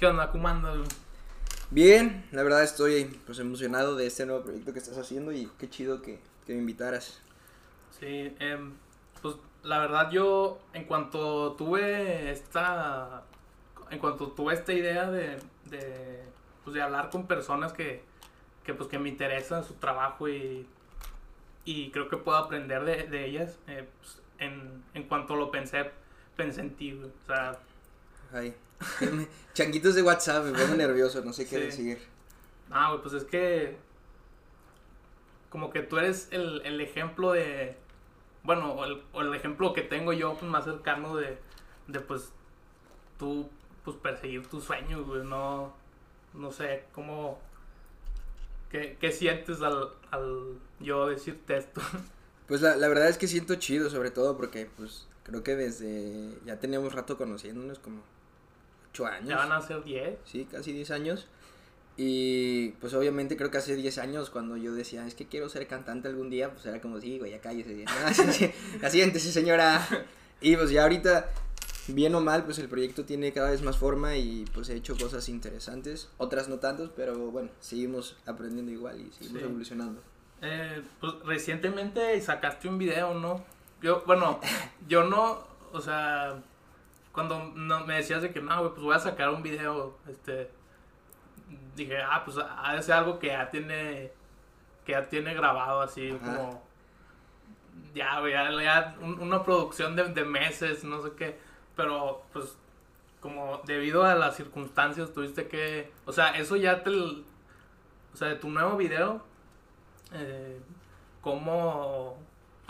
¿Qué onda? ¿Cómo andas? Bien, la verdad estoy pues emocionado de este nuevo proyecto que estás haciendo y qué chido que, que me invitaras. Sí, em, pues la verdad yo en cuanto tuve esta, en cuanto tuve esta idea de, de, pues, de hablar con personas que, que, pues, que me interesan su trabajo y, y creo que puedo aprender de, de ellas, eh, pues, en, en cuanto lo pensé, pensé en ti, o sea... Ay. Changuitos de WhatsApp, me pongo nervioso, no sé qué Sí. decir. Ah, güey, pues es que. Como que tú eres el, el ejemplo de. Bueno, o el, o el ejemplo que tengo yo, pues más cercano de. De pues. Tú, pues perseguir tus sueños, güey. No. No sé, cómo. ¿Qué, qué sientes al, al yo decirte esto? Pues la, la verdad es que siento chido, sobre todo porque pues creo que desde ya teníamos rato conociéndonos como ocho años. ya van a ser 10. Sí, casi 10 años. Y pues obviamente creo que hace 10 años cuando yo decía, es que quiero ser cantante algún día, pues era como, sí, güey, ya cállese. No, sí, sí, ya siéntese, señora. Y pues ya ahorita, bien o mal, pues el proyecto tiene cada vez más forma y pues he hecho cosas interesantes. Otras no tantos, pero bueno, seguimos aprendiendo igual y seguimos Sí. evolucionando. Eh, pues recientemente sacaste un video, ¿no? Yo, bueno, yo no, o sea, cuando no, me decías de que no, güey, pues voy a sacar un video, este, dije, ah, pues ha de ser algo que ya tiene, que ya tiene grabado así, Ajá. como, ya, güey, ya, ya un- una producción de, de meses, no sé qué, pero pues como debido a las circunstancias tuviste que, o sea, eso ya te, o sea, de tu nuevo video, eh, ¿cómo,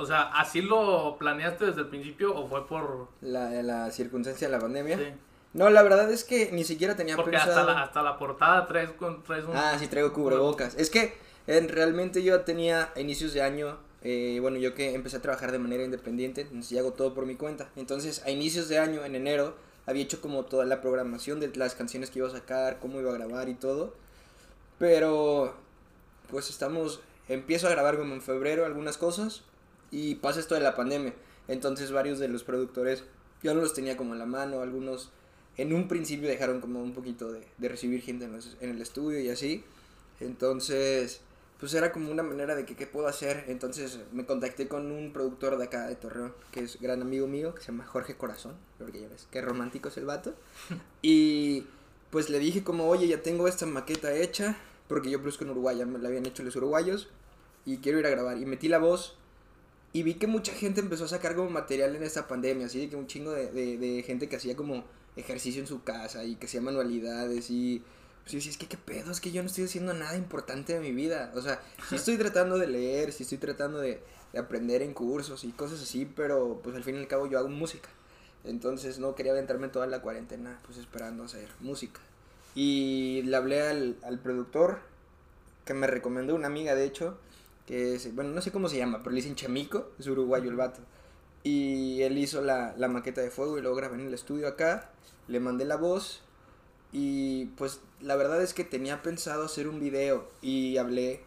o sea, así lo planeaste desde el principio o fue por, La, la circunstancia de la pandemia. sí, No, la verdad es que ni siquiera tenía porque pensado. hasta la, hasta la portada traes, con, traes un... Ah, sí, traigo cubrebocas. Es que eh, realmente yo tenía a inicios de año, eh, bueno, yo que empecé a trabajar de manera independiente, entonces ya hago todo por mi cuenta. Entonces, a inicios de año, en enero, había hecho como toda la programación de las canciones que iba a sacar, cómo iba a grabar y todo. Pero, pues estamos, empiezo a grabar como en febrero algunas cosas y pasa esto de la pandemia. Entonces, varios de los productores, yo no los tenía como en la mano, algunos en un principio dejaron como un poquito de, de recibir gente en, los- en el estudio y así. Entonces, pues era como una manera de que qué puedo hacer. Entonces me contacté con un productor de acá de Torreón, que es gran amigo mío, que se llama Jorge Corazón, porque ya ves, qué romántico es el vato. Y pues le dije como, oye, ya tengo esta maqueta hecha, porque yo produzco en Uruguay, ya me la habían hecho los uruguayos, y quiero ir a grabar. Y metí la voz. Y vi que mucha gente empezó a sacar como material en esta pandemia, así de que un chingo de, de, de gente que hacía como ejercicio en su casa y que hacía manualidades y pues yo decía, es que qué pedo, es que yo no estoy haciendo nada importante de mi vida. O sea, sí estoy tratando de leer, sí estoy tratando de, de aprender en cursos y cosas así, pero pues al fin y al cabo yo hago música. Entonces no quería aventarme toda la cuarentena pues esperando hacer música. Y le hablé al, al productor que me recomendó una amiga de hecho, que es, bueno, no sé cómo se llama, pero le dicen Chamico, es uruguayo el vato. Y él hizo la, la maqueta de fuego y luego grabé en el estudio acá, le mandé la voz y pues la verdad es que tenía pensado hacer un video y hablé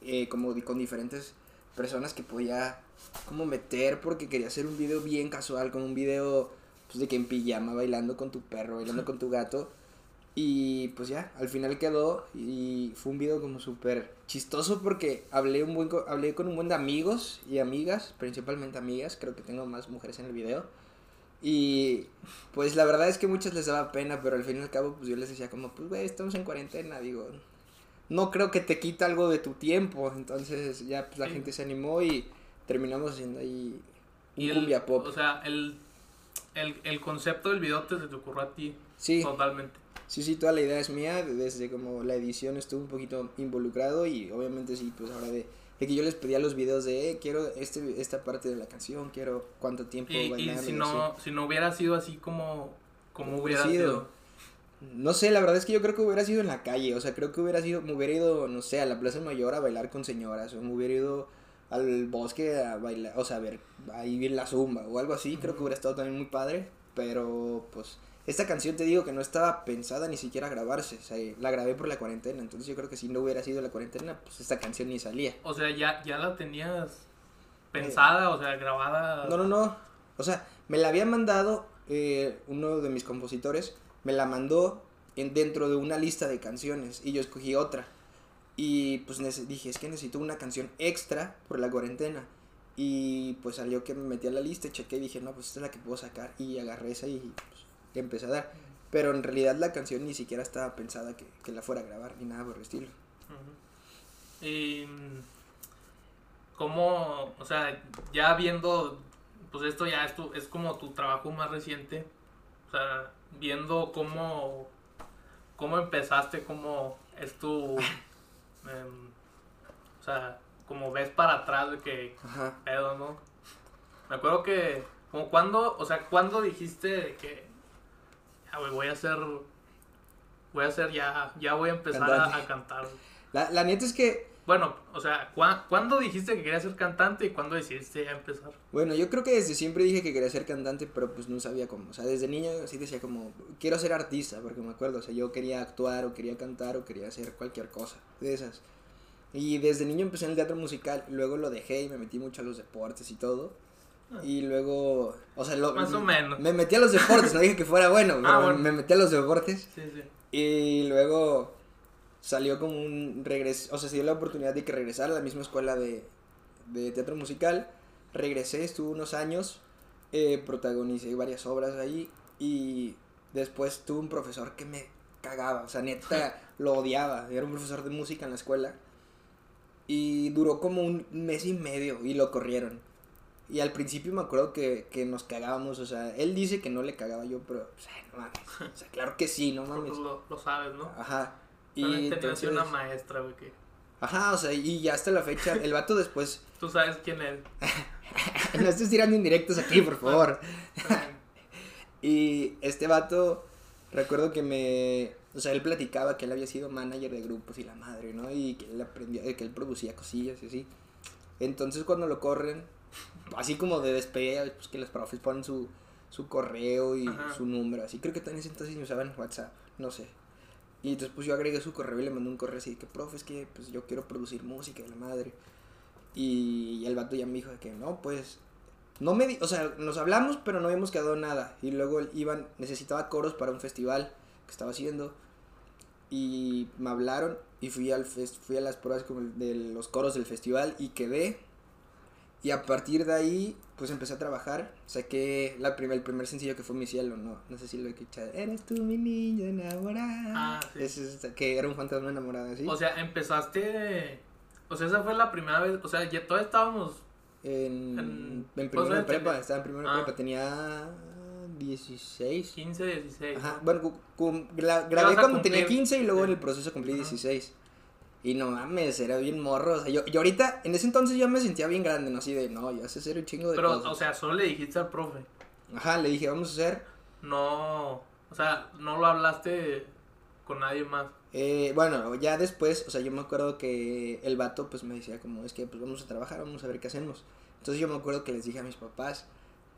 eh, como con diferentes personas que podía como meter porque quería hacer un video bien casual, como un video pues de que en pijama bailando con tu perro, bailando con tu gato. Y pues ya, al final quedó y fue un video como súper chistoso porque hablé, un buen, hablé con un buen de amigos y amigas, principalmente amigas, creo que tengo más mujeres en el video. Y pues la verdad es que muchas les daba pena, pero al fin y al cabo pues yo les decía como, pues güey, estamos en cuarentena, digo, no creo que te quita algo de tu tiempo, entonces ya pues la Sí. gente se animó y terminamos haciendo ahí un y el- pop. O sea, el, el, el concepto del video te, te ocurrió a ti sí, totalmente. Sí, sí, toda la idea es mía, desde como la edición estuvo un poquito involucrado y obviamente sí, pues ahora de, de que yo les pedía los videos de, eh, quiero este, esta parte de la canción, quiero cuánto tiempo Y, y si no, así. si no hubiera sido así como, como hubiera sido. sido. No sé, la verdad es que yo creo que hubiera sido en la calle, o sea, creo que hubiera sido, me hubiera ido, no sé, a la Plaza Mayor a bailar con señoras, o me hubiera ido al bosque a bailar, o sea, a ver, ahí en la zumba, o algo así, creo que hubiera estado también muy padre, pero pues, esta canción te digo que no estaba pensada ni siquiera a grabarse, o sea, la grabé por la cuarentena, entonces yo creo que si no hubiera sido la cuarentena, pues esta canción ni salía. O sea, ya, ya la tenías pensada, o sea, grabada. No, no, no. O sea, me la había mandado eh, uno de mis compositores, me la mandó en, dentro de una lista de canciones y yo escogí otra. Y pues dije, es que necesito una canción extra por la cuarentena. Y pues salió que me metí a la lista, chequé y dije, no, pues esta es la que puedo sacar. Y agarré esa y pues, empecé a dar. Pero en realidad la canción ni siquiera estaba pensada que, que la fuera a grabar ni nada por el estilo. Y cómo, o sea, ya viendo, pues esto ya es, tu, es como tu trabajo más reciente, o sea, viendo cómo, cómo empezaste, cómo es tu, em, o sea, como ves para atrás de que pedo, ¿no? Me acuerdo que, como cuando, o sea, cuando dijiste que, ya, voy a hacer, voy a hacer ya, ya voy a empezar a, cantar. La, la neta es que bueno, o sea, ¿cuándo dijiste que querías ser cantante y cuándo decidiste ya empezar? Bueno, yo creo que desde siempre dije que quería ser cantante, pero pues no sabía cómo. O sea, desde niño sí decía como, quiero ser artista, porque me acuerdo, o sea, yo quería actuar o quería cantar o quería hacer cualquier cosa de esas. Y desde niño empecé en el teatro musical, luego lo dejé y me metí mucho a los deportes y todo. Y luego, o sea, lo, más o menos. Me metí a los deportes, no dije que fuera bueno, ah, bueno. me metí a los deportes. Sí, sí. Y luego salió como un regreso, o sea, se dio la oportunidad de que regresara a la misma escuela de, de teatro musical. Regresé, estuve unos años, eh, protagonicé varias obras ahí y después tuve un profesor que me cagaba, o sea, neta lo odiaba, era un profesor de música en la escuela y duró como un mes y medio y lo corrieron. Y al principio me acuerdo que, que nos cagábamos, o sea, él dice que no le cagaba yo, pero, o sea, no mames, o sea, claro que sí, no mames. Lo, lo sabes, ¿no? Ajá. Y entonces... una maestra, güey, que... Ajá, o sea, y ya hasta la fecha, el vato después... Tú sabes quién es. no estés tirando indirectos aquí, por favor. y este vato, recuerdo que me... O sea, él platicaba que él había sido manager de grupos y la madre, ¿no? Y que él aprendía, que él producía cosillas y así. Entonces cuando lo corren, así como de despedida, pues que los profes ponen su, su correo y su número, así. Creo que también entonces usaban WhatsApp, no sé. Y después pues, yo agregué su correo y le mandé un correo así de que, profe, es que pues yo quiero producir música de la madre. Y, el vato ya me dijo de que no, pues, no me, o sea, nos hablamos, pero no habíamos quedado nada. Y luego iban, necesitaba coros para un festival que estaba haciendo. Y me hablaron y fui, al fui a las pruebas de los coros del festival y quedé. Y a partir de ahí, pues empecé a trabajar. Saqué la primer, el primer sencillo que fue Mi Cielo, ¿no? No sé si lo he escuchado. Eres tú mi niña enamorada. Ah, sí. Es, que era un fantasma enamorado, ¿sí? O sea, empezaste... O sea, esa fue la primera vez... O sea, ya todos estábamos... En, en, en primero de prepa, estaba en primero de ah. prepa. Tenía 16. 15, 16. Ajá, bueno, grabé cuando tenía 15 y luego en el proceso cumplí 16. Y no mames, era bien morro. O sea, yo, yo ahorita, en ese entonces yo me sentía bien grande, ¿no? Así de, no, yo sé hacer un chingo de Pero, o sea, solo le dijiste al profe. Ajá, le dije, vamos a hacer. No, o sea, no lo hablaste con nadie más. Eh, bueno, ya después, o sea, yo me acuerdo que el vato, pues me decía como, es que, pues vamos a trabajar, vamos a ver qué hacemos. Entonces yo me acuerdo que les dije a mis papás,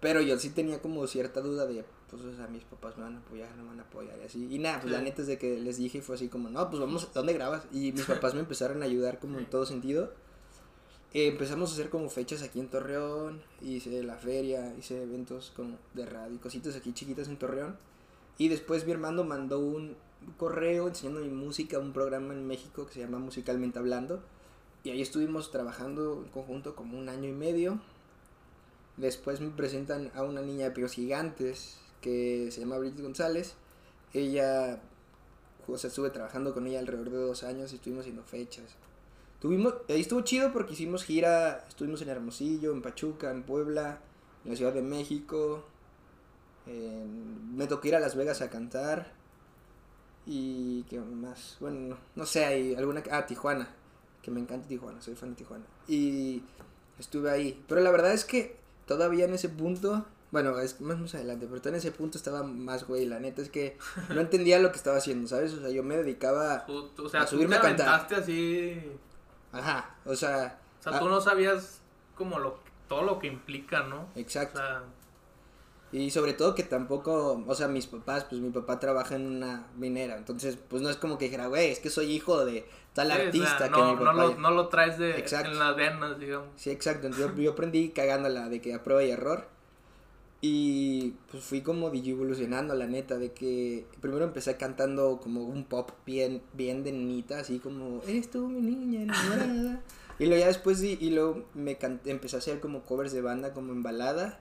pero yo sí tenía como cierta duda de, pues, o sea, mis papás me van a apoyar, no me van a apoyar y así. Y nada, pues la neta es de que les dije fue así como, no, pues vamos, ¿dónde grabas? Y mis papás me empezaron a ayudar como en todo sentido. Eh, empezamos a hacer como fechas aquí en Torreón, hice la feria, hice eventos como de radio, cositas aquí chiquitas en Torreón. Y después mi hermano mandó un correo enseñando mi música a un programa en México que se llama Musicalmente Hablando. Y ahí estuvimos trabajando en conjunto como un año y medio Después me presentan a una niña de pies gigantes que se llama Bridget González. Ella, o sea, estuve trabajando con ella alrededor de dos años y estuvimos haciendo fechas. Tuvimos, ahí estuvo chido porque hicimos gira, estuvimos en Hermosillo, en Pachuca, en Puebla, en la Ciudad de México. me tocó ir a Las Vegas a cantar. Y qué más, bueno, no, sé, hay alguna... Ah, Tijuana, que me encanta Tijuana, soy fan de Tijuana. Y estuve ahí. Pero la verdad es que todavía en ese punto, bueno, es más, más adelante, pero en ese punto estaba más güey, la neta es que no entendía lo que estaba haciendo, ¿sabes? O sea, yo me dedicaba o sea, a subirme a cantar. así. Ajá, o sea, o sea, tú no sabías como lo todo lo que implica, ¿no? Exacto. Y sobre todo que tampoco, o sea, mis papás, pues mi papá trabaja en una minera, entonces pues no es como que dijera, güey, es que soy hijo de tal artista que mi papá... No lo, no lo traes de, en las venas, digamos. Sí, exacto, entonces yo aprendí cagándola de que a prueba y error. Y pues fui como evolucionando, la neta, de que primero empecé cantando como un pop bien, bien de niñita, así como, eres tú mi niña enamorada. y luego ya después, y, y luego me empecé a hacer como covers de banda, como en balada.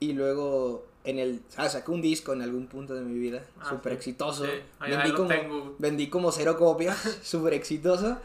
Y luego en el, ah, saqué un disco en algún punto de mi vida, ah, súper exitoso. vendí, como, vendí como cero copias, súper exitoso.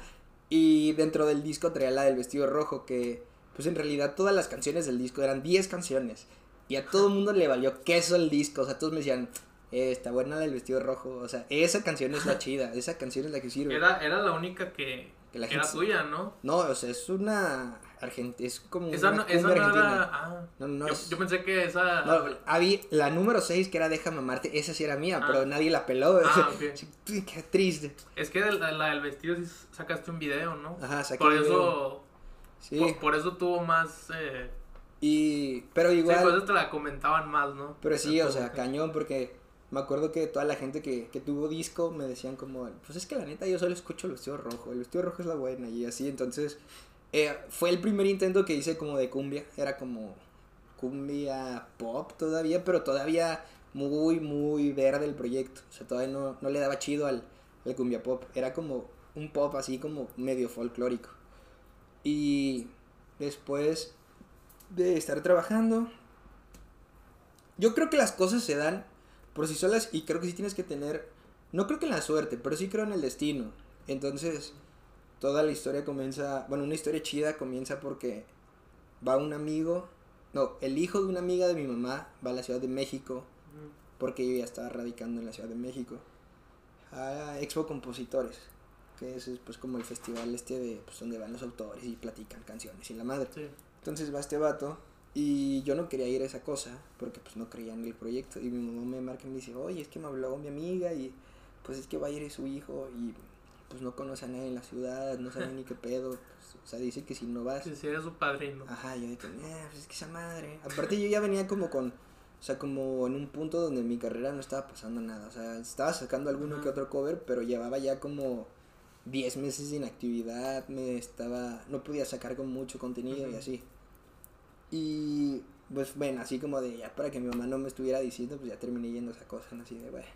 Y dentro del disco traía la del vestido rojo, que pues en realidad todas las canciones del disco eran 10 canciones. Y a todo el mundo le valió queso el disco. O sea, todos me decían, eh, está buena la del vestido rojo. O sea, esa canción es la chida. Esa canción es la que sirve. Era, era la única que, era tuya, ¿no? No, o sea, es una. Argentina, es como esa no, esa no Era... Ah, no, no, yo, pensé que esa. No, había la número 6 que era Déjame amarte, esa sí era mía, pero ah. nadie la peló. Ah, Qué triste. Es que la, la, del vestido sí sacaste un video, ¿no? Ajá, saqué Por eso. Sí. Por, eso tuvo más. Eh, y, pero igual. Sí, por eso te la comentaban más, ¿no? Pero sí, o sea, cañón, porque me acuerdo que toda la gente que, que tuvo disco me decían como, pues es que la neta yo solo escucho el vestido rojo, el vestido rojo es la buena y así, entonces eh, fue el primer intento que hice como de cumbia, era como cumbia pop todavía, pero todavía muy, muy verde el proyecto, o sea, todavía no, no le daba chido al, al cumbia pop, era como un pop así como medio folclórico. Y después de estar trabajando. Yo creo que las cosas se dan por sí solas y creo que sí tienes que tener, no creo que en la suerte, pero sí creo en el destino. Entonces, toda la historia comienza, bueno, una historia chida comienza porque va un amigo, no, el hijo de una amiga de mi mamá va a la Ciudad de México, porque yo ya estaba radicando en la Ciudad de México, a Expo Compositores, que es pues como el festival este de, pues donde van los autores y platican canciones y la madre. Entonces va este vato y yo no quería ir a esa cosa porque pues no creía en el proyecto. Y mi mamá me marca y me dice, oye, es que me habló mi amiga y pues es que va a ir su hijo y pues no conoce a nadie en la ciudad, no sabe ni qué pedo. Pues, o sea, dice que si no vas... Si eres su padrino. Ajá, yo dije, eh, pues es que esa madre. Aparte yo ya venía como con... O sea, como en un punto donde mi carrera no estaba pasando nada. O sea, estaba sacando alguno que otro cover, pero llevaba ya como 10 meses de inactividad. Me estaba... No podía sacar con mucho contenido y así. Y pues bueno, así como de ya para que mi mamá no me estuviera diciendo, pues ya terminé yendo a esa cosa, así de bueno,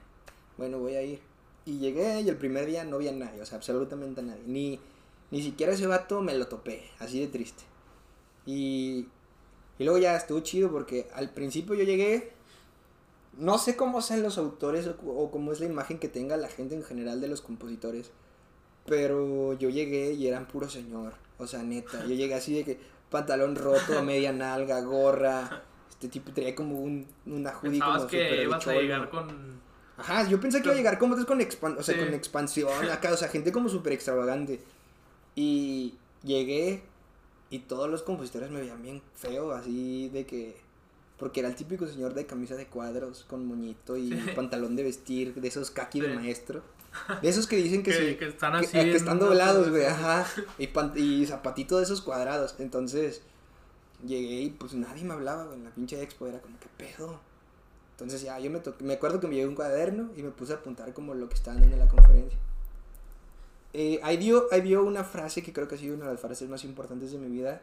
bueno, voy a ir. Y llegué y el primer día no vi a nadie, o sea, absolutamente a nadie. Ni, ni siquiera ese vato me lo topé, así de triste. Y, y luego ya estuvo chido porque al principio yo llegué, no sé cómo sean los autores o, o cómo es la imagen que tenga la gente en general de los compositores, pero yo llegué y eran puro señor, o sea, neta, yo llegué así de que pantalón roto, media nalga, gorra. Este tipo traía como un, una hoodie como que ibas a llegar con... Ajá, yo pensé que iba a llegar como con, expan o sea, con expansión acá, o sea, gente como súper extravagante. Y llegué y todos los compositores me veían bien feo, así de que... Porque era el típico señor de camisa de cuadros, con moñito y pantalón de vestir, de esos kaki de maestro. De esos que dicen que, sí, que están así. Que, están doblados, güey, ajá. Y, y zapatito de esos cuadrados. Entonces, llegué y pues nadie me hablaba, güey, en la pinche expo. Era como, ¿qué pedo? Entonces ya, yo me, me acuerdo que me llevé un cuaderno y me puse a apuntar como lo que estaban dando en la conferencia. Eh, ahí, dio, ahí dio una frase que creo que ha sido una de las frases más importantes de mi vida,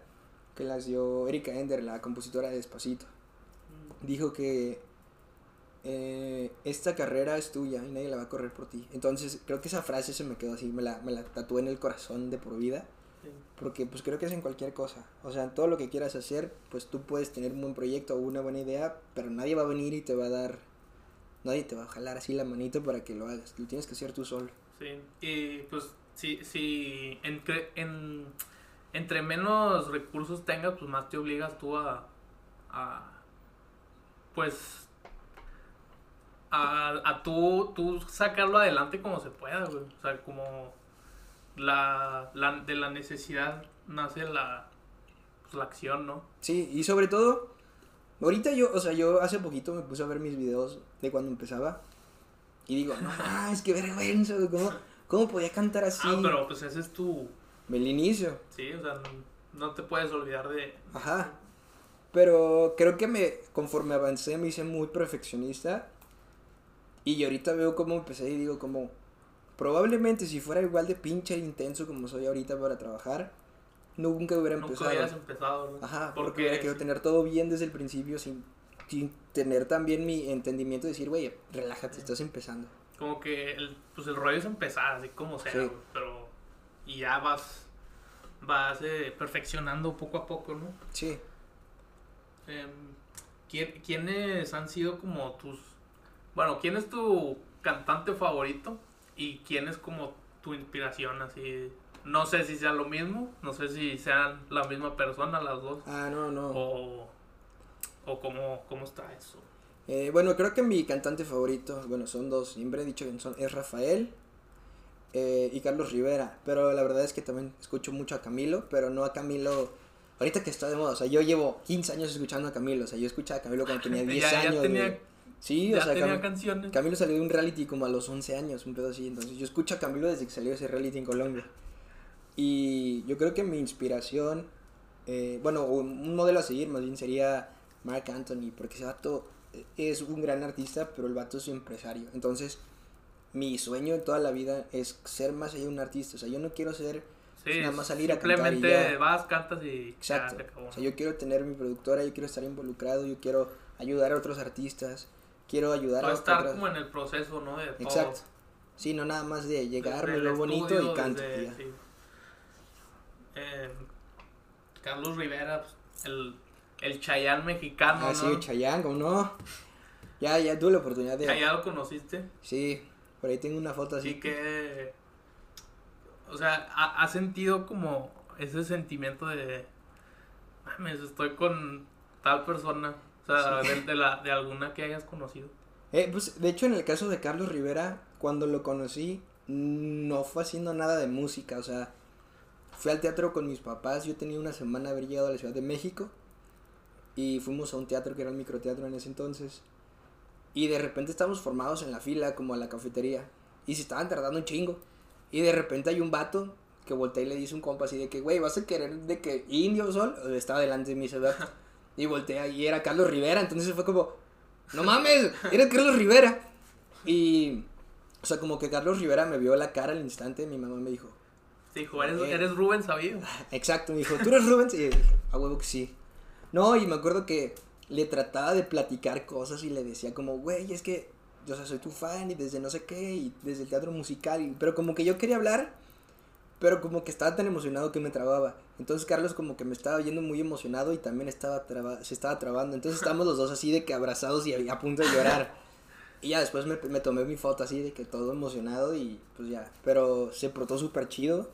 que las dio Erika Ender, la compositora de Despacito. Mm. Dijo que eh, esta carrera es tuya y nadie la va a correr por ti. Entonces, creo que esa frase se me quedó así, me la, me la tatué en el corazón de por vida. Porque pues creo que es en cualquier cosa. O sea, todo lo que quieras hacer, pues tú puedes tener un buen proyecto o una buena idea, pero nadie va a venir y te va a dar, nadie te va a jalar así la manito para que lo hagas. Lo tienes que hacer tú solo. Sí, y pues si, si entre, en, entre menos recursos tengas, pues más te obligas tú a, a pues a, a tú, tú sacarlo adelante como se pueda, güey. O sea, como la, la, de la necesidad nace la, pues, la acción, ¿no? Sí, y sobre todo, ahorita yo, o sea, yo hace poquito me puse a ver mis videos de cuando empezaba y digo, no, es que vergüenza, ¿cómo, ¿cómo podía cantar así? Ah, pero pues ese es tu... El inicio. Sí, o sea, no, no te puedes olvidar de... Ajá. Pero creo que me, conforme avancé, me hice muy perfeccionista y ahorita veo cómo empecé y digo como, probablemente si fuera igual de pinche intenso como soy ahorita para trabajar, nunca hubiera empezado. Nunca hubieras empezado, Ajá, porque, hubiera querido tener todo bien desde el principio sin sin tener también mi entendimiento de decir, güey, relájate, estás empezando. Como que el, pues el rollo es empezar, así como sea, Sí. pero y ya vas, vas eh, perfeccionando poco a poco, ¿no? Sí. Em, ¿quién- ¿Quiénes han sido como tus... Bueno, ¿quién es tu cantante favorito? ¿Y quién es como tu inspiración? Así, no sé si sea lo mismo, no sé si sean la misma persona las dos, Ah, no, no. o, o cómo, cómo está eso. Eh, bueno, creo que mi cantante favorito, bueno, son dos, siempre he dicho que son, es Rafael eh, y Carlos Rivera, pero la verdad es que también escucho mucho a Camilo, pero no a Camilo, ahorita que está de moda, o sea, yo llevo 15 años escuchando a Camilo, o sea, yo escuchaba a Camilo cuando tenía 10 ya, ya años. tenía. Sí, ya o sea, tenía Cam- canciones. Camilo salió de un reality como a los 11 años, un pedo así, entonces yo escucho a Camilo desde que salió ese reality en Colombia. Y yo creo que mi inspiración, eh, bueno, un modelo a seguir más bien sería Mark Anthony, porque ese vato es un gran artista, pero el vato es un empresario. Entonces, mi sueño en toda la vida es ser más allá de un artista. O sea, yo no quiero ser Sí, nada más salir a cantar simplemente ya. vas, cantas y ya Exacto. se acabó, O sea, yo quiero tener mi productora, yo quiero estar involucrado, yo quiero ayudar a otros artistas, quiero ayudar Todo a estar otras- como en el proceso, ¿no? De todo. Exacto. Sí, no nada más de llegar, Desde me el veo bonito y canto. desde- sí. Eh, Carlos Rivera, pues, el, el Chayán mexicano, Ah, ¿no? sí, Chayanne, ¿cómo no? Ya, ya tuve la oportunidad de... Ah, ¿Ya lo conociste? Sí, por ahí tengo una foto así. Así que... O sea, ¿ha, ha sentido como ese sentimiento de... Mames, estoy con tal persona. O sea, Sí. de, de la, de alguna que hayas conocido. Eh, pues, de hecho, en el caso de Carlos Rivera, cuando lo conocí, no fue haciendo nada de música, o sea, fui al teatro con mis papás, yo tenía una semana de haber llegado a la Ciudad de México, y fuimos a un teatro que era el microteatro en ese entonces, y de repente estábamos formados en la fila, como a la cafetería, y se estaban tardando un chingo, y de repente hay un vato que voltea y le dice un compa así de que, güey, ¿vas a querer de que Indio Sol? Estaba delante de mí ese y voltea y era Carlos Rivera, entonces fue como, no mames, era Carlos Rivera. Y, o sea, como que Carlos Rivera me vio la cara al instante, mi mamá me dijo, Sí, hijo, eres, Eh. eres Rubén Sabido. exacto, me dijo, ¿tú eres Rubens? Y yo dije, a huevo que sí. No, y me acuerdo que le trataba de platicar cosas y le decía como, güey, es que, yo o sea, soy tu fan y desde no sé qué, y desde el teatro musical, y- pero como que yo quería hablar, pero como que estaba tan emocionado que me trababa. Entonces Carlos como que me estaba viendo muy emocionado y también estaba traba- se estaba trabando. Entonces estábamos los dos así de que abrazados y a, punto de llorar. Y ya después me, me tomé mi foto así de que todo emocionado y pues ya. Pero se portó súper chido.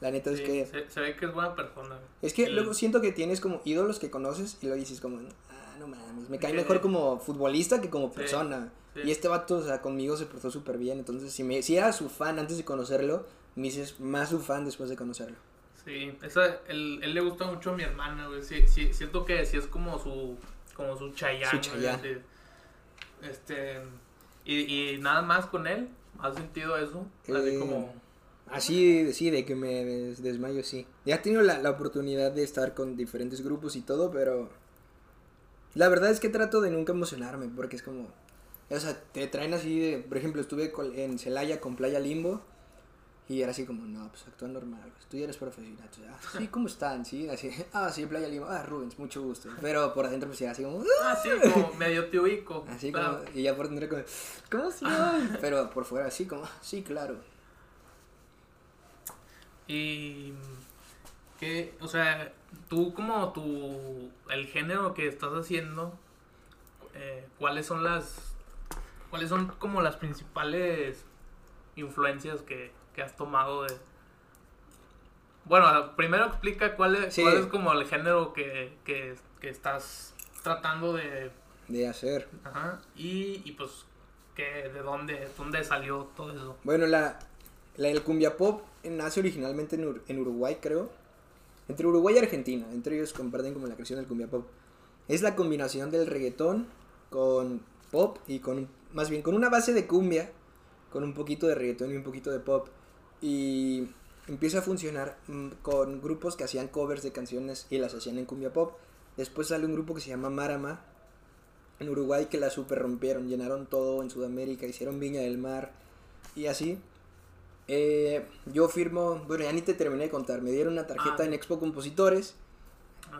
La neta es que... se, se ve que es buena persona. Es que luego siento que tienes como ídolos que conoces y luego dices como, ah, no mames, me cae mejor como futbolista que como persona. Y este vato, o sea, conmigo se portó súper bien. Entonces, si, me, si era su fan antes de conocerlo, me dices más su fan después de conocerlo. Sí, esa, él, él le gusta mucho a mi hermana, güey. Sí, sí, siento que sí es como su, como su güey, así. Este, y, y nada más con él, ¿has sentido eso? Así Eh, como, Así, sí, de que me des- desmayo, sí. Ya he tenido la, la oportunidad de estar con diferentes grupos y todo, pero... La verdad es que trato de nunca emocionarme, porque es como... O sea, te traen así de... Por ejemplo, estuve en Celaya con Playa Limbo. Y era así como, no, pues actúa normal, pues, tú ya eres profesional. Entonces, ah, sí, ¿cómo están? Sí, así, ah, sí, Playa Limbo, ah, Rubens, mucho gusto. Pero por adentro pues era así como, "Ah", ah, sí, como medio te ubico. así claro. como, y ya por dentro como, ¿cómo sí? Pero por fuera así como, "Ah, sí, claro. Y que, o sea, tú como tu, el género que estás haciendo, eh, ¿cuáles son las, cuáles son como las principales influencias que, que has tomado de... Bueno, primero explica cuál es, Sí. cuál es como el género que, que, que estás tratando de... De hacer. Ajá, y, y pues, que, ¿de dónde, dónde salió todo eso? Bueno, la, la el cumbia pop nace originalmente en, Ur- en Uruguay, creo. Entre Uruguay y Argentina. Entre ellos comparten como la creación del cumbia pop. Es la combinación del reggaetón con pop y con, más bien, con una base de cumbia, con un poquito de reggaetón y un poquito de pop. Y empieza a funcionar mm, con grupos que hacían covers de canciones y las hacían en cumbia pop. Después sale un grupo que se llama Marama en Uruguay que la super rompieron, llenaron todo en Sudamérica, hicieron Viña del Mar y así. Eh, yo firmo, bueno, ya ni te terminé de contar, me dieron una tarjeta Ah. en Expo Compositores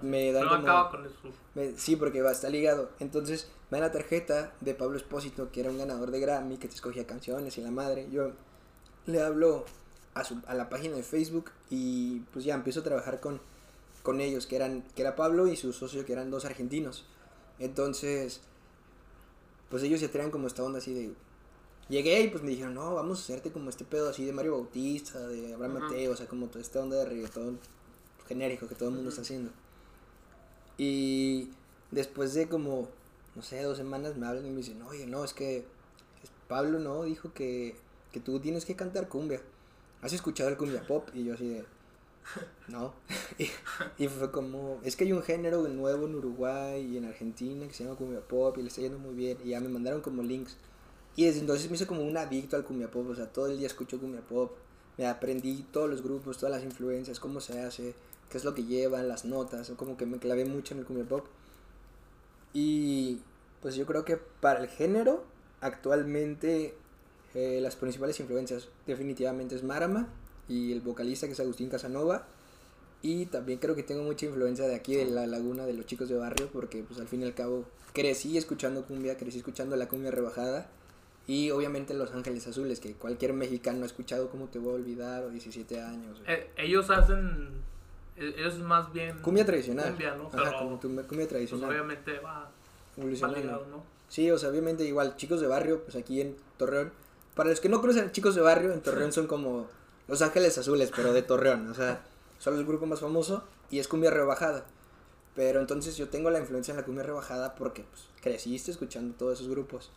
me dan No como- acaba con eso. me- sí, porque va, está ligado. Entonces, me da la tarjeta de Pablo Espósito, que era un ganador de Grammy, que te escogía canciones y la madre. Yo le hablo a, su, a la página de Facebook y pues ya empiezo a trabajar con, con ellos, que eran que era Pablo y su socio, que eran dos argentinos. Entonces, pues ellos se traían como esta onda así de... Llegué y pues me dijeron, no, vamos a hacerte como este pedo así de Mario Bautista, de Abraham Ajá. Mateo, o sea, como toda esta onda de reggaetón genérico que todo el mundo está haciendo. Y después de como, no sé, dos semanas me hablan y me dicen, oye, no, es que Pablo no dijo que, que tú tienes que cantar cumbia. ¿Has escuchado el cumbia pop? Y yo así de, no. y, y fue como, es que hay un género nuevo en Uruguay y en Argentina que se llama cumbia pop y le está yendo muy bien. Y ya me mandaron como links. Y desde entonces me hice como un adicto al cumbia pop, o sea, todo el día escucho cumbia pop. Me aprendí todos los grupos, todas las influencias, cómo se hace, qué es lo que llevan, las notas, o como que me clavé mucho en el cumbia pop. Y pues yo creo que para el género, actualmente eh, las principales influencias definitivamente es Marama y el vocalista que es Agustín Casanova. Y también creo que tengo mucha influencia de aquí, de la laguna de los chicos de barrio, porque pues al fin y al cabo crecí escuchando cumbia, crecí escuchando la cumbia rebajada. Y obviamente Los Ángeles Azules, que cualquier mexicano ha escuchado ¿Cómo te voy a olvidar? o 17 años. Eh, ellos hacen. eh, Ellos más bien. Cumbia tradicional. Cumbia, ¿no? Ajá, Pero, como tu- cumbia pues, tradicional. obviamente va, va evolucionando. ligado, ¿no? Sí, o sea, obviamente igual, chicos de barrio, pues aquí en Torreón. Para los que no conocen chicos de barrio, en Torreón son como Los Ángeles Azules, pero de Torreón. O sea, son el grupo más famoso y es cumbia rebajada. Pero entonces yo tengo la influencia en la cumbia rebajada porque pues, creciste escuchando todos esos grupos.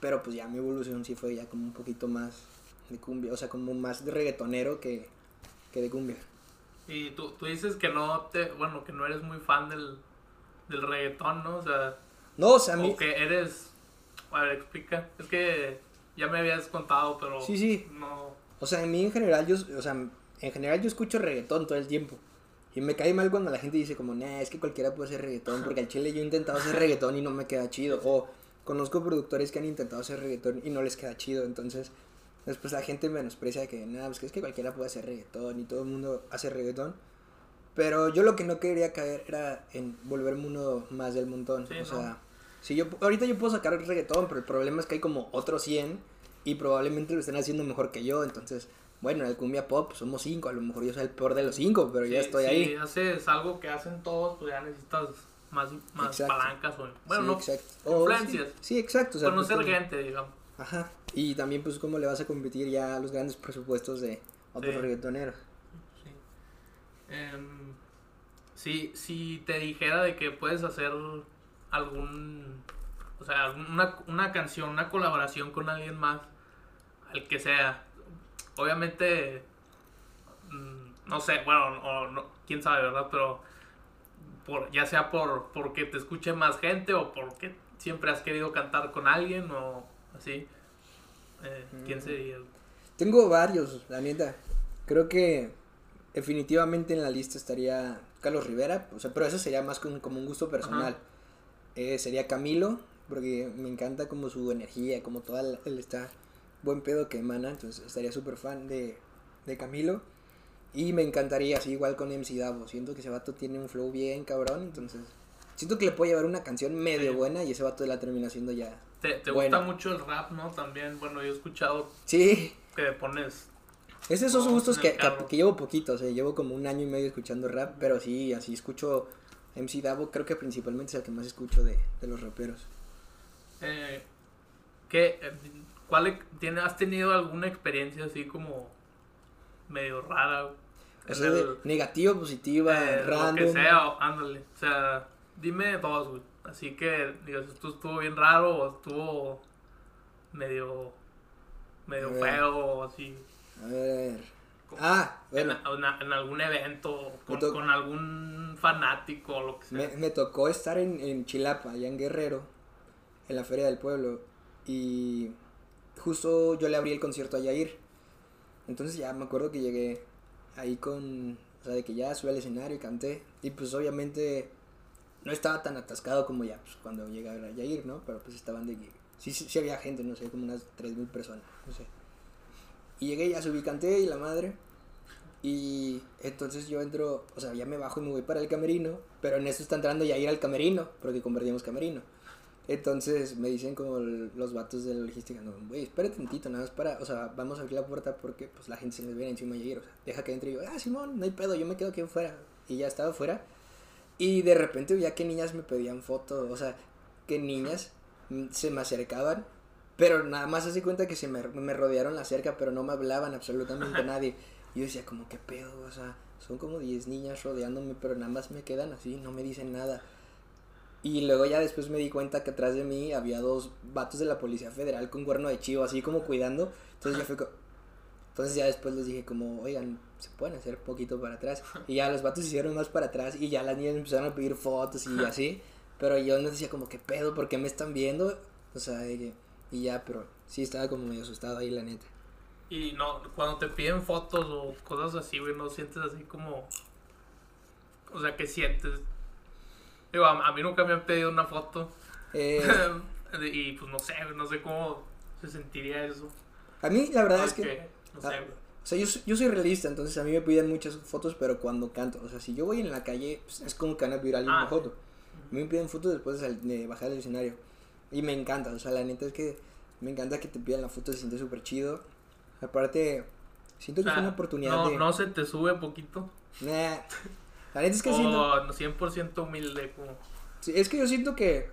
Pero pues ya mi evolución sí fue ya como un poquito más de cumbia, o sea, como más de reggaetonero que, que de cumbia. Y tú, tú dices que no te. Bueno, que no eres muy fan del, del reggaetón, ¿no? O sea. No, o sea, a mí... O que eres. A ver, explica. Es que ya me habías contado, pero. Sí, sí. No. O sea, en mí en general, yo, o sea, en general yo escucho reggaetón todo el tiempo. Y me cae mal cuando la gente dice como, nah, es que cualquiera puede hacer reggaetón, porque al chile yo he intentado hacer reggaetón y no me queda chido. O conozco productores que han intentado hacer reggaetón y no les queda chido. Entonces, después la gente menosprecia de que, nada, pues que es que cualquiera puede hacer reggaetón y todo el mundo hace reggaetón. Pero yo lo que no quería caer era en volverme uno más del montón. Sí, o sea, si yo, ahorita yo puedo sacar reggaetón, pero el problema es que hay como otros 100 y probablemente lo estén haciendo mejor que yo. Entonces, bueno, en el cumbia pop somos 5, a lo mejor yo soy el peor de los 5, pero ya Sí, estoy si ahí. haces algo que hacen todos, pues ya necesitas más, más Exacto. palancas o. Bueno, Sí, no. influencias. Sí, sí, exacto. o sea, conocer pues, gente, digamos. Ajá. Y también, pues, cómo le vas a competir ya a los grandes presupuestos de otros Sí. reggaetoneros. Sí. Em, si, si te dijera de que puedes hacer algún. O sea, una, una canción, una colaboración con alguien más, el que sea. Obviamente. mm, No sé, bueno, o no, quién sabe, ¿verdad? Pero. Por, ya sea por porque te escuche más gente o porque siempre has querido cantar con alguien o así. Eh, ¿Quién Mm. sería? Tengo varios, la neta. Creo que definitivamente en la lista estaría Carlos Rivera, o sea, pero eso sería más como, como un gusto personal. Eh, sería Camilo, porque me encanta como su energía, como toda la- él está buen pedo que emana, entonces estaría súper fan de, de Camilo. Y me encantaría, así igual con MC Davo, siento que ese vato tiene un flow bien cabrón, entonces siento que le puede llevar una canción medio Sí. buena y ese vato la termina siendo ya. ¿Te, te gusta mucho el rap, no? También, bueno, yo he escuchado Sí, que pones Es esos gustos que, que, que llevo poquito, o sea, llevo como un año y medio escuchando rap, pero sí, así escucho MC Davo, creo que principalmente es el que más escucho de, de los raperos. Eh, ¿qué, eh, ¿Cuál tiene, has tenido alguna experiencia así como medio rara? O en sea, de el- negativa, positiva, eh, random. Lo que sea, ándale. O sea, dime dos, güey. Así que, digas, esto estuvo bien raro o estuvo medio, medio feo o así. A ver. Ah, En, bueno, en- en algún evento, con, con algún fanático o lo que sea. me, me tocó estar en, en Chilapa, allá en Guerrero, en la Feria del Pueblo, y justo yo le abrí el concierto a Yair. Entonces ya me acuerdo que llegué ahí con, o sea, de que ya subí al escenario y canté, y pues obviamente no estaba tan atascado como ya pues, cuando llega a Yair, ¿no? Pero pues estaban de sí, sí, sí había gente, no sé, como unas 3.000 personas, no sé. Y llegué, ya subí, canté y la madre. Y entonces yo entro, o sea, ya me bajo y me voy para el camerino, pero en eso está entrando ya ir al camerino, porque convertimos camerino. Entonces me dicen como los vatos de la logística, no, güey, espérate tantito, nada más para, o sea, vamos a abrir la puerta porque pues la gente se me viene encima y ir, o sea, deja que entre y yo, ah, Simón, no hay pedo, yo me quedo aquí afuera. Y ya estaba afuera. Y de repente veía que niñas me pedían fotos, o sea, que niñas se me acercaban, pero nada más así cuenta que se me, me rodearon la cerca, pero no me hablaban absolutamente nadie. Y yo decía, como, ¿qué pedo? O sea, son como 10 niñas rodeándome, pero nada más me quedan así, no me dicen nada. Y luego ya después me di cuenta que atrás de mí había dos vatos de la Policía Federal con cuerno de chivo, así como cuidando. Entonces ya fue Entonces ya después les dije como, oigan, se pueden hacer poquito para atrás. Y ya los vatos hicieron más para atrás y ya las niñas empezaron a pedir fotos y así. Pero yo no decía como, ¿qué pedo? ¿Por qué me están viendo? O sea, y ya, pero sí estaba como medio asustado ahí, la neta. Y no, cuando te piden fotos o cosas así, güey, no sientes así como. O sea, ¿qué sientes? Digo, a, mí nunca me han pedido una foto. Eh... y pues no sé, no sé cómo se sentiría eso. A mí la verdad es que. No sé, o sea, yo, yo soy realista, entonces a mí me piden muchas fotos, pero cuando canto. O sea, si yo voy en la calle, pues, es como que van a pedir alguien una ah. foto. A mí me piden fotos después de, bajar del escenario. Y me encanta, o sea, la neta es que me encanta que te pidan la foto, se siente súper chido. Aparte, siento que es una oportunidad no, de... No se te sube poquito. Nah. La neta es que siento... 100% humilde, como... Sí, es que yo siento que...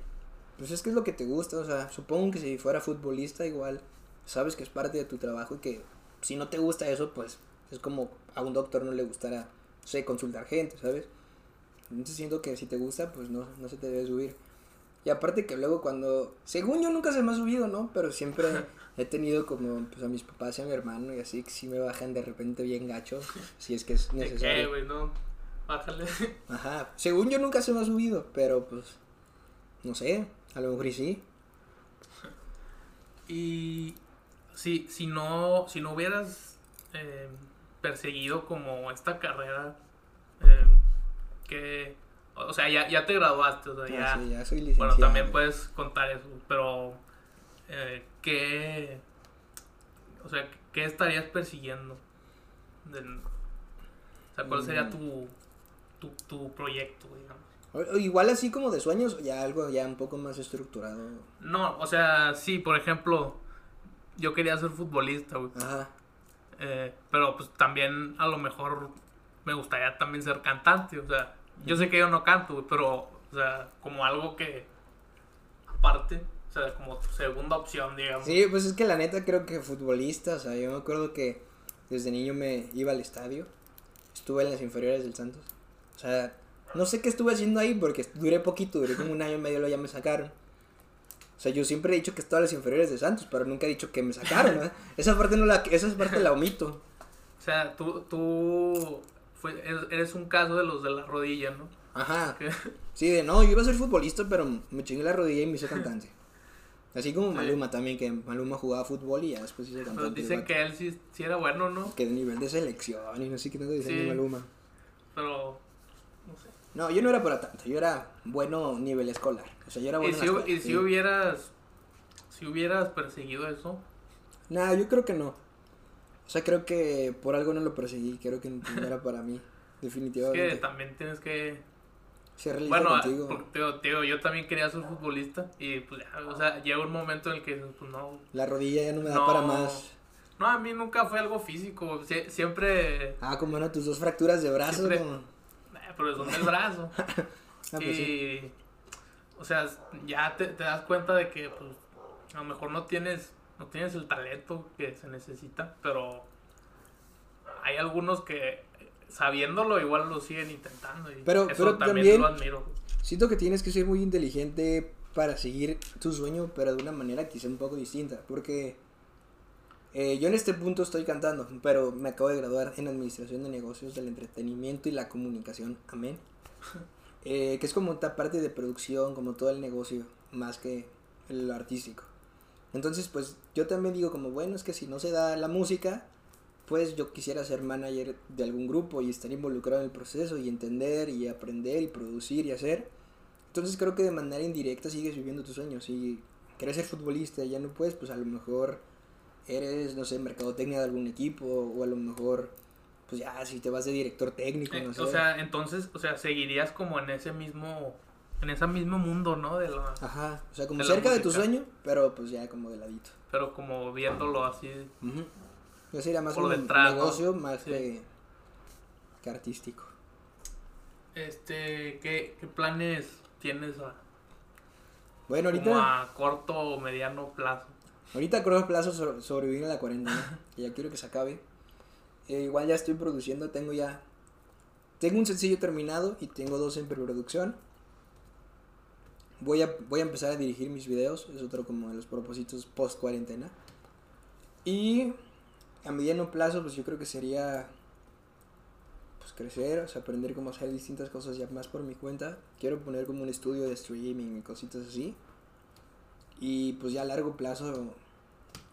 Pues es que es lo que te gusta, o sea, supongo que si fuera futbolista igual, sabes que es parte de tu trabajo y que si no te gusta eso, pues es como a un doctor no le gustará, no sé, consultar gente, ¿sabes? Entonces siento que si te gusta, pues no, no se te debe subir. Y aparte que luego cuando, según yo nunca se me ha subido, ¿no? Pero siempre he tenido como pues a mis papás y a mi hermano y así que sí me bajan de repente bien gacho, si es que es necesario. güey? No, bájale. Ajá, según yo nunca se me ha subido, pero pues, no sé, a lo mejor sí. Y si, si no, si no hubieras eh, perseguido como esta carrera, eh, que o sea, ya, ya te graduaste, o sea, ah, ya, soy licenciado. Bueno, también puedes contar eso, pero eh, ¿qué, o sea, qué estarías persiguiendo? o sea, ¿cuál sería mm. tu, tu, tu proyecto, digamos? igual así como de sueños, ya algo ya un poco más estructurado. No, o sea, sí, por ejemplo, yo quería ser futbolista, güey. Ajá. Eh, pero pues también a lo mejor me gustaría también ser cantante, o sea, yo sé que yo no canto, pero, o sea, como algo que, aparte, o sea, como tu segunda opción, digamos. Sí, pues es que la neta creo que futbolista, o sea, yo me acuerdo que desde niño me iba al estadio, estuve en las inferiores del Santos. O sea, no sé qué estuve haciendo ahí porque duré poquito, duré como un año y medio, luego ya me sacaron. O sea, yo siempre he dicho que estaba en las inferiores de Santos, pero nunca he dicho que me sacaron, ¿no? Esa parte no la, esa parte la omito. O sea, tú, tú eres un caso de los de la rodilla, ¿no? Ajá. Sí, de no, yo iba a ser futbolista, pero me chingué la rodilla y me hice cantante. Así como Maluma también, que Maluma jugaba fútbol y ya después hice cantante. Pero dicen que él sí, sí, era bueno, ¿no? Que de nivel de selección y no sé qué tanto dicen de Maluma. Pero, no sé. No, yo no era para tanto, yo era bueno nivel escolar. O sea, yo era bueno ¿Y si, ¿y si hubieras, si hubieras perseguido eso? Nah, yo creo que no. O sea, creo que por algo no lo perseguí, creo que no era para mí, definitivamente. Es que también tienes que... Realista bueno, contigo. Porque, tío, yo también quería ser futbolista y pues ya, o sea, llega un momento en el que pues no... La rodilla ya no me da para más. No, a mí nunca fue algo físico, siempre... Ah, como eran tus dos fracturas de brazo, siempre... Eh, pero son del brazo. ah, pues y... O sea, ya te, te das cuenta de que pues a lo mejor no tienes no tienes el talento que se necesita, pero hay algunos que sabiéndolo igual lo siguen intentando. Y pero, eso también, lo admiro. Siento que tienes que ser muy inteligente para seguir tu sueño, pero de una manera quizá un poco distinta, porque eh, yo en este punto estoy cantando, pero me acabo de graduar en Administración de Negocios del Entretenimiento y la Comunicación, amén. Eh, que es como otra parte de producción, como todo el negocio, más que el artístico. Entonces, pues yo también digo como, bueno, es que si no se da la música, pues yo quisiera ser manager de algún grupo y estar involucrado en el proceso y entender y aprender y producir y hacer. Entonces creo que de manera indirecta sigues viviendo tus sueños. Si quieres ser futbolista y ya no puedes, pues a lo mejor eres, no sé, mercadotecnia de algún equipo o a lo mejor pues ya, si te vas de director técnico, Eh, no sé. o sea, entonces, o sea, seguirías como en ese mismo, en ese mismo mundo, ¿no? De la, Aja, o sea, como de cerca de tu sueño, pero pues ya como de ladito. pero como viéndolo así. Ujú. Yo sería más Por un detrás, ¿no? negocio más Sí. que, que artístico. Este, ¿qué, qué planes tienes a, Bueno, como ahorita, a corto o mediano plazo? ahorita a corto plazo so- sobrevivir a la cuarentena, que ya quiero que se acabe. Eh, igual ya estoy produciendo, tengo ya, tengo un sencillo terminado y tengo dos en preproducción. Voy a, voy a empezar a dirigir mis videos, es otro como de los propósitos post cuarentena. Y a mediano plazo, pues yo creo que sería pues crecer, o sea, aprender cómo hacer distintas cosas ya más por mi cuenta. Quiero poner como un estudio de streaming y cositas así. Y pues ya a largo plazo,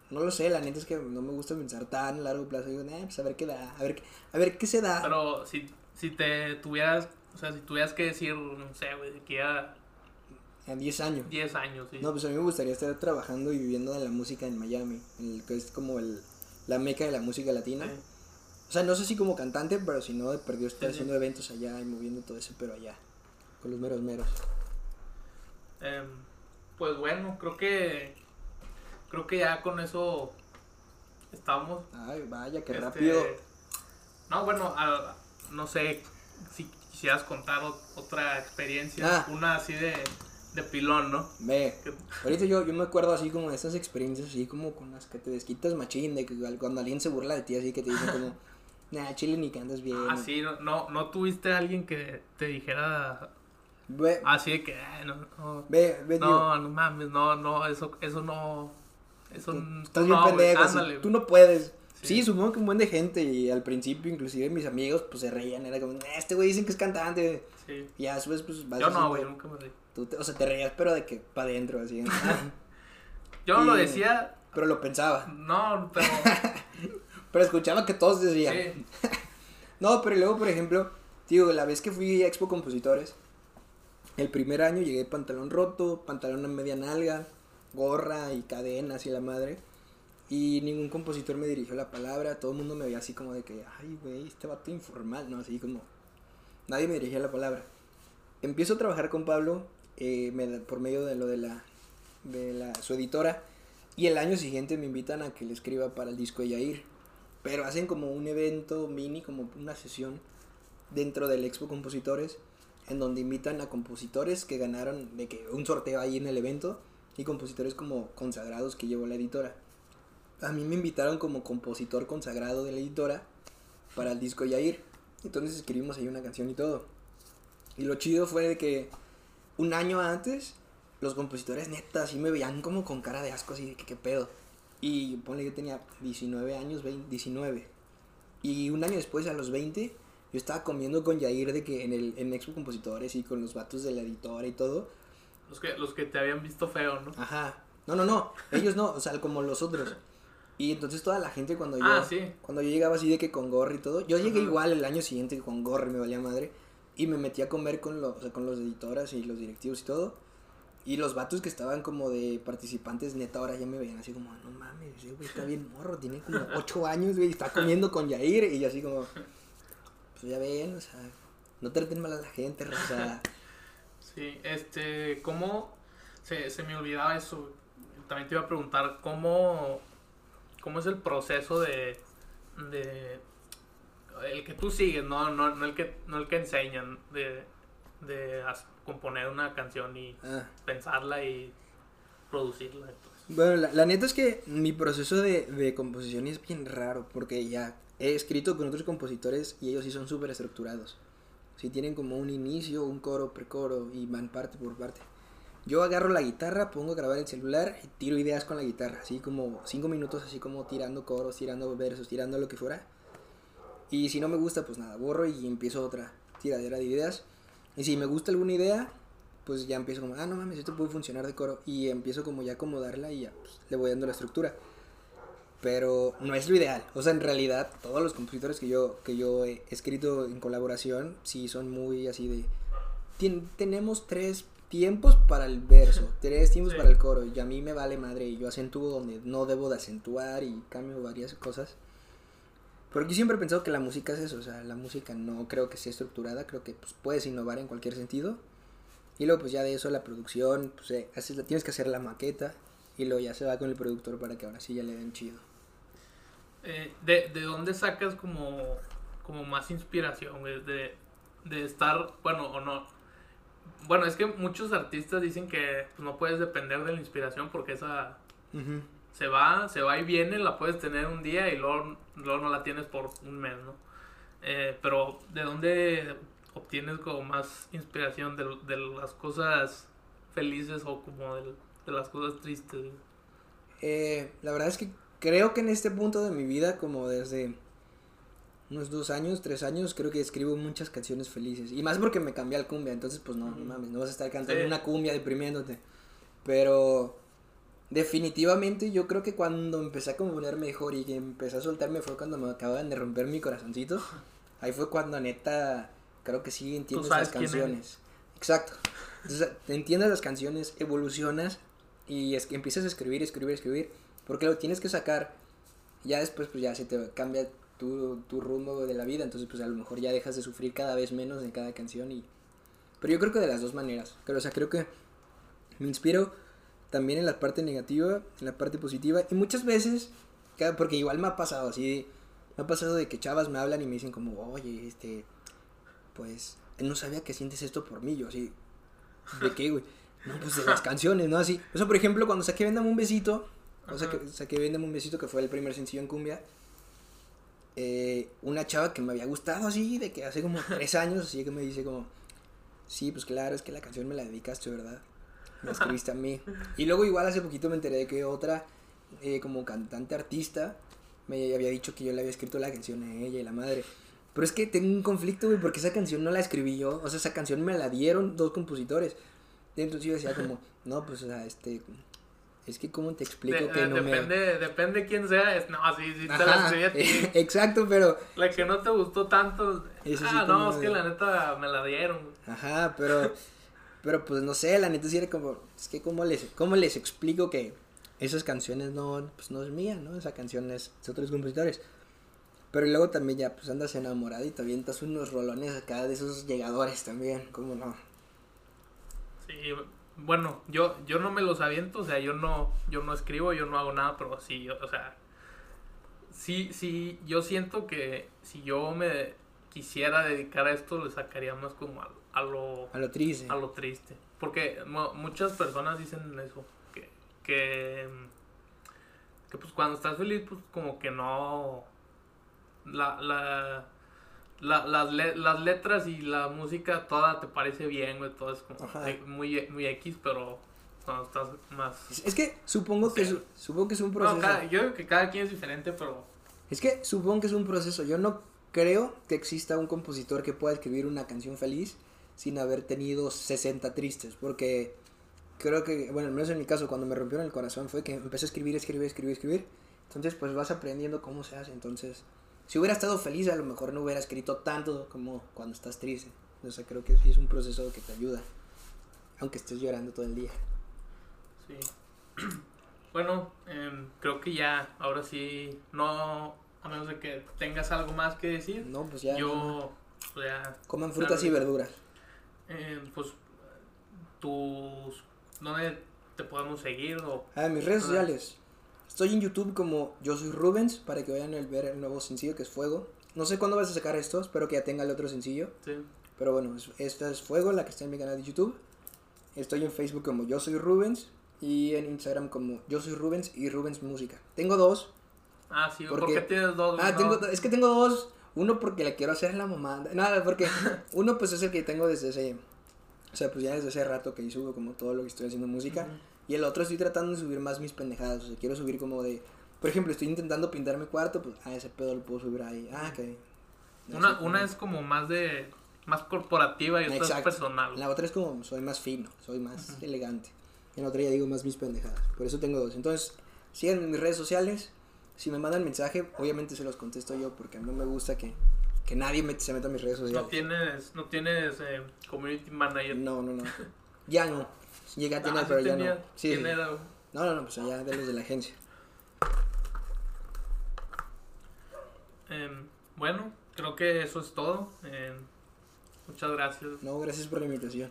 no lo sé, la neta es que no me gusta pensar tan a largo plazo. Digo, "Nah, pues a ver qué da, a ver, qué- a ver qué se da. Pero si, si te tuvieras, o sea, si tuvieras que decir, no sé, güey, de que a En 10 años. 10 años, sí. No, pues a mí me gustaría estar trabajando y viviendo de la música en Miami, en el que es como el, la meca de la música latina. Sí. O sea, no sé si como cantante, pero si no, de perdió estar Sí, sí. haciendo eventos allá y moviendo todo eso, pero allá, con los meros meros. Em, pues bueno, creo que creo que ya con eso estamos. Ay, vaya, qué Este, rápido. No, bueno, a- no sé si quisieras contar otra experiencia, Ah. una así de, de pilón, ¿no? Ve, ahorita yo, yo me acuerdo así como de estas experiencias, así como con las que te desquitas machín, de que cuando alguien se burla de ti, así que te dicen como, nah, chile ni que andas bien. Así, no, no, no tuviste a alguien que te dijera Ve, así de que, "Ay, no, no, ve, ve, digo, no, no mames, no, no, eso, eso no, eso tú- estás bien no, güey, pendejo, así, tú güey". no puedes. Sí. Sí. supongo que un buen de gente y al principio inclusive mis amigos pues se reían, era como, "Nah, este güey dicen que es cantante. Sí. Y ya después pues vas Yo no, güey, nunca me reí. tú te- o sea, te reías pero de que para adentro, así. Yo no lo decía, pero lo pensaba. no, pero Pero escuchaba que todos decían. sí, No, pero luego, por ejemplo, digo, la vez que fui a Expo Compositores, el primer año llegué pantalón roto, pantalón a media nalga, gorra y cadenas y la madre. Y ningún compositor me dirigió la palabra, todo el mundo me veía así como de que, ay, güey, este vato informal, ¿no? Así como, nadie me dirigía la palabra. Empiezo a trabajar con Pablo eh, por medio de lo de la, de la, su editora. Y el año siguiente me invitan a que le escriba para el disco de Yair. Pero hacen como un evento mini, como una sesión dentro del Expo Compositores, en donde invitan a compositores que ganaron de que un sorteo ahí en el evento y compositores como consagrados que llevó la editora. A mí me invitaron como compositor consagrado de la editora para el disco Yair. Entonces escribimos ahí una canción y todo. Y lo chido fue de que un año antes los compositores neta así me veían como con cara de asco así de que qué pedo. Y ponle yo tenía 19 años, 20, 19. Y un año después, a los 20, yo estaba comiendo con Yair de que en el en Expo Compositores y con los vatos de la editora y todo. los que, los que te habían visto feo, ¿no? Ajá. No, no, no. Ellos no, o sea, como los otros. Y entonces toda la gente cuando yo Ah, sí. cuando yo llegaba así de que con gorra y todo, yo llegué Ajá. igual el año siguiente con gorra y me valía madre y me metí a comer con los o sea, con los editoras y los directivos y todo. Y los vatos que estaban como de participantes neta ahora ya me veían así como, no mames, ese güey está bien morro, tiene como 8 años, güey, está comiendo con Yair y yo así como pues ya ven, o sea, no traten mal a la gente, raza. Sí, este, ¿cómo se, se me olvidaba eso? También te iba a preguntar cómo, cómo es el proceso de, de el que tú sigues, no, no, no el que no el que enseñan de, de componer una canción y Ah. pensarla y producirla. eso. Bueno, la, la neta es que mi proceso de, de composición es bien raro porque ya he escrito con otros compositores y ellos sí son súper estructurados. Sí tienen como un inicio, un coro, precoro y van parte por parte. Yo agarro la guitarra, pongo a grabar el celular y tiro ideas con la guitarra, así como cinco minutos, así como tirando coros, tirando versos, tirando lo que fuera. Y si no me gusta, pues nada, borro y empiezo otra tiradera de ideas. Y si me gusta alguna idea, pues ya empiezo como, ah, no mames, esto puede funcionar de coro. Y empiezo como ya acomodarla y ya pues, le voy dando la estructura. Pero no es lo ideal. O sea, en realidad, todos los compositores que yo, que yo he escrito en colaboración, sí son muy así de... "Tien- tenemos tres tiempos para el verso, tres tiempos Sí. para el coro. Y a mí me vale madre y yo acentúo donde no debo de acentuar y cambio varias cosas. Porque yo siempre he pensado que la música es eso, o sea, la música no creo que sea estructurada, creo que pues, puedes innovar en cualquier sentido. Y luego pues ya de eso la producción, pues eh, haces, tienes que hacer la maqueta y luego ya se va con el productor para que ahora sí ya le den chido. Eh, ¿de, ¿De dónde sacas como, como más inspiración? De, de estar, bueno, o no. Bueno, es que muchos artistas dicen que pues, no puedes depender de la inspiración porque esa se va, se va y viene, la puedes tener un día y luego, luego no la tienes por un mes, ¿no? Eh, pero ¿de dónde obtienes como más inspiración de, de las cosas felices o como del- de, las cosas tristes? Eh, la verdad es que creo que en este punto de mi vida, como desde unos dos años, tres años, creo que escribo muchas canciones felices. Y más porque me cambié al cumbia, entonces pues no, no mames, no vas a estar cantando Sí. una cumbia deprimiéndote. Pero definitivamente yo creo que cuando empecé a componer mejor y que empecé a soltarme fue cuando me acababan de romper mi corazoncito. Ahí fue cuando neta, creo que sí entiendes sabes las canciones. Exacto. Entonces, entiendes las canciones, evolucionas y es que empiezas a escribir, escribir, escribir, porque lo tienes que sacar. Ya después, pues ya se te cambia tu, tu rumbo de la vida, entonces, pues a lo mejor ya dejas de sufrir cada vez menos en cada canción. y Pero yo creo que de las dos maneras. Creo, o sea, creo que me inspiro también en la parte negativa, en la parte positiva, y muchas veces, porque igual me ha pasado así, me ha pasado de que chavas me hablan y me dicen como, oye, este, pues, no sabía que sientes esto por mí, yo así, ¿de qué, güey? No, pues de las canciones, ¿no? Así. O sea, por ejemplo, cuando saqué Véndame un besito, o sea, que saqué Véndame un besito, que fue el primer sencillo en cumbia, eh, una chava que me había gustado así, de que hace como tres años, así que me dice como, sí, pues claro, es que la canción me la dedicaste, ¿verdad? Me escribiste a mí. Y luego igual hace poquito me enteré de que otra, eh, como cantante artista, me había dicho que yo le había escrito la canción a ella y la madre. Pero es que tengo un conflicto, güey, porque esa canción no la escribí yo. O sea, esa canción me la dieron dos compositores. Entonces yo decía como, no, pues, o sea, este... Es que, ¿cómo te explico De- que de- no depende, depende quién sea. Es, no, sí, sí, me... te la escribí a ti. exacto, pero... La que no te gustó tanto. Eso ah, no, es que la neta me la dieron. Ajá, pero... Pero, pues, no sé, la neta sí era como... Es que, ¿cómo les, cómo les explico que esas canciones no, pues, no es mía, ¿no? Esa canción es de otros compositores. Pero luego también ya, pues, andas enamorado y te avientas unos rolones acá de esos llegadores también, ¿cómo no? Sí, bueno, yo, yo no me los aviento, o sea, yo no, yo no escribo, yo no hago nada, pero sí, yo- o sea, sí, sí, yo siento que si yo me quisiera dedicar a esto, le sacaría más como a, a lo, A lo triste. a lo triste. Porque mu- muchas personas dicen eso, que, que, que pues cuando estás feliz, pues como que no, la, la, la- las, le- las letras y la música toda te parece bien, güey, todo es como eh, muy, muy X, pero cuando estás más... Es- que supongo que, Sí. supongo que es un No, proceso. cada- yo digo que cada quien es diferente, pero... Es que supongo que es un proceso. Yo no creo que exista un compositor que pueda escribir una canción feliz sin haber tenido 60 tristes. Porque creo que, bueno, al menos en mi caso, cuando me rompieron el corazón fue que empecé a escribir, escribir, escribir, escribir. Entonces, pues vas aprendiendo cómo se hace. Entonces, si hubiera estado feliz, a lo mejor no hubiera escrito tanto como cuando estás triste. O sea, creo que sí es un proceso que te ayuda. Aunque estés llorando todo el día. Sí. Bueno, em, creo que ya, ahora sí, no, a menos de que tengas algo más que decir, No, pues ya. yo, pues ya, Coman frutas y verduras. em, pues, tus, ¿dónde te podemos seguir? O, Ah, mis redes Ah. sociales. Estoy en YouTube como Yo Soy Rubens para que vayan a ver el nuevo sencillo que es Fuego. No sé cuándo vas a sacar esto, espero que ya tenga el otro sencillo. sí, Pero bueno, es- esta es Fuego, la que está en mi canal de YouTube. Estoy en Facebook como Yo Soy Rubens y en Instagram como Yo Soy Rubens y Rubens Música. Tengo dos. ah, sí, ¿Por ¿por qué? tienes dos? Ah, no? tengo, es que tengo dos. Uno porque le quiero hacer la mamá. Nada, porque uno pues es el que tengo desde ese... O sea, pues ya desde hace rato que subo como todo lo que estoy haciendo música. Y el otro estoy tratando de subir más mis pendejadas. O sea, quiero subir como de. Por ejemplo, estoy intentando pintar mi cuarto, pues, ah, ese pedo lo puedo subir ahí. Ah, ok. Una, Así una como- es como más de, más corporativa y otra es Exacto. personal. La otra es como, soy más fino, soy más Ujú. elegante. Y en la otra ya digo más mis pendejadas. Por eso tengo dos. Entonces, síganme en mis redes sociales. Si me mandan mensaje, obviamente se los contesto yo, porque no me gusta que, que nadie me- se meta a mis redes sociales. No tienes, no tienes eh, community manager. No, no, no. Ya no. Llegué a ah, tienda, ah, pero ya no. Sí, No, no, no, pues allá de los de la agencia. Em, bueno, creo que eso es todo. Em, muchas gracias. No, gracias por la invitación.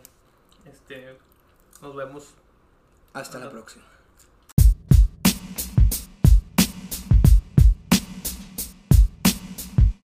Este, nos vemos. Hasta la próxima.